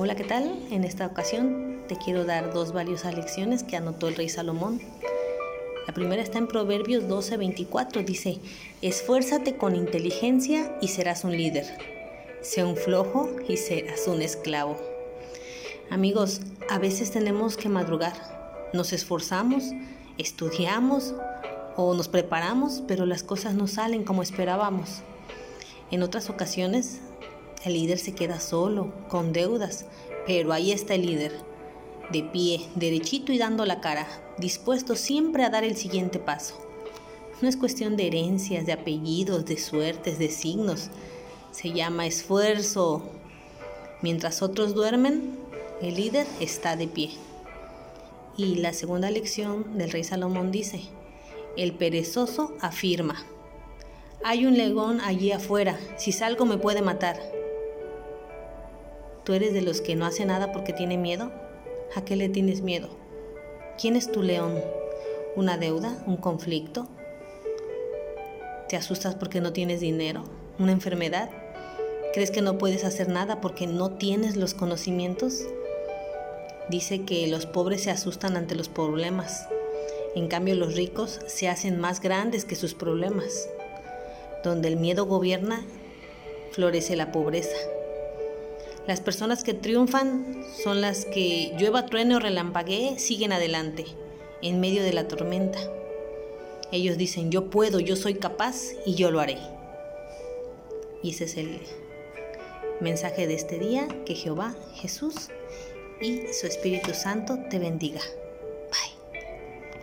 Hola, ¿qué tal? En esta ocasión te quiero dar dos valiosas lecciones que anotó el rey Salomón. La primera está en Proverbios 12:24. Dice, esfuérzate con inteligencia y serás un líder. Sé un flojo y serás un esclavo. Amigos, a veces tenemos que madrugar. Nos esforzamos, estudiamos o nos preparamos, pero las cosas no salen como esperábamos. En otras ocasiones, el líder se queda solo, con deudas, pero ahí está el líder, de pie, derechito y dando la cara, dispuesto siempre a dar el siguiente paso. No es cuestión de herencias, de apellidos, de suertes, de signos. Se llama esfuerzo. Mientras otros duermen, el líder está de pie. Y la segunda lección del rey Salomón dice, el perezoso afirma, hay un león allí afuera, si salgo me puede matar. ¿Tú eres de los que no hace nada porque tiene miedo? ¿A qué le tienes miedo? ¿Quién es tu león? ¿Una deuda? ¿Un conflicto? ¿Te asustas porque no tienes dinero? ¿Una enfermedad? ¿Crees que no puedes hacer nada porque no tienes los conocimientos? Dice que los pobres se asustan ante los problemas. En cambio, los ricos se hacen más grandes que sus problemas. Donde el miedo gobierna, florece la pobreza. Las personas que triunfan son las que llueva, truene o relampaguee, siguen adelante, en medio de la tormenta. Ellos dicen, yo puedo, yo soy capaz y yo lo haré. Y ese es el mensaje de este día, que Jehová, Jesús y su Espíritu Santo te bendiga.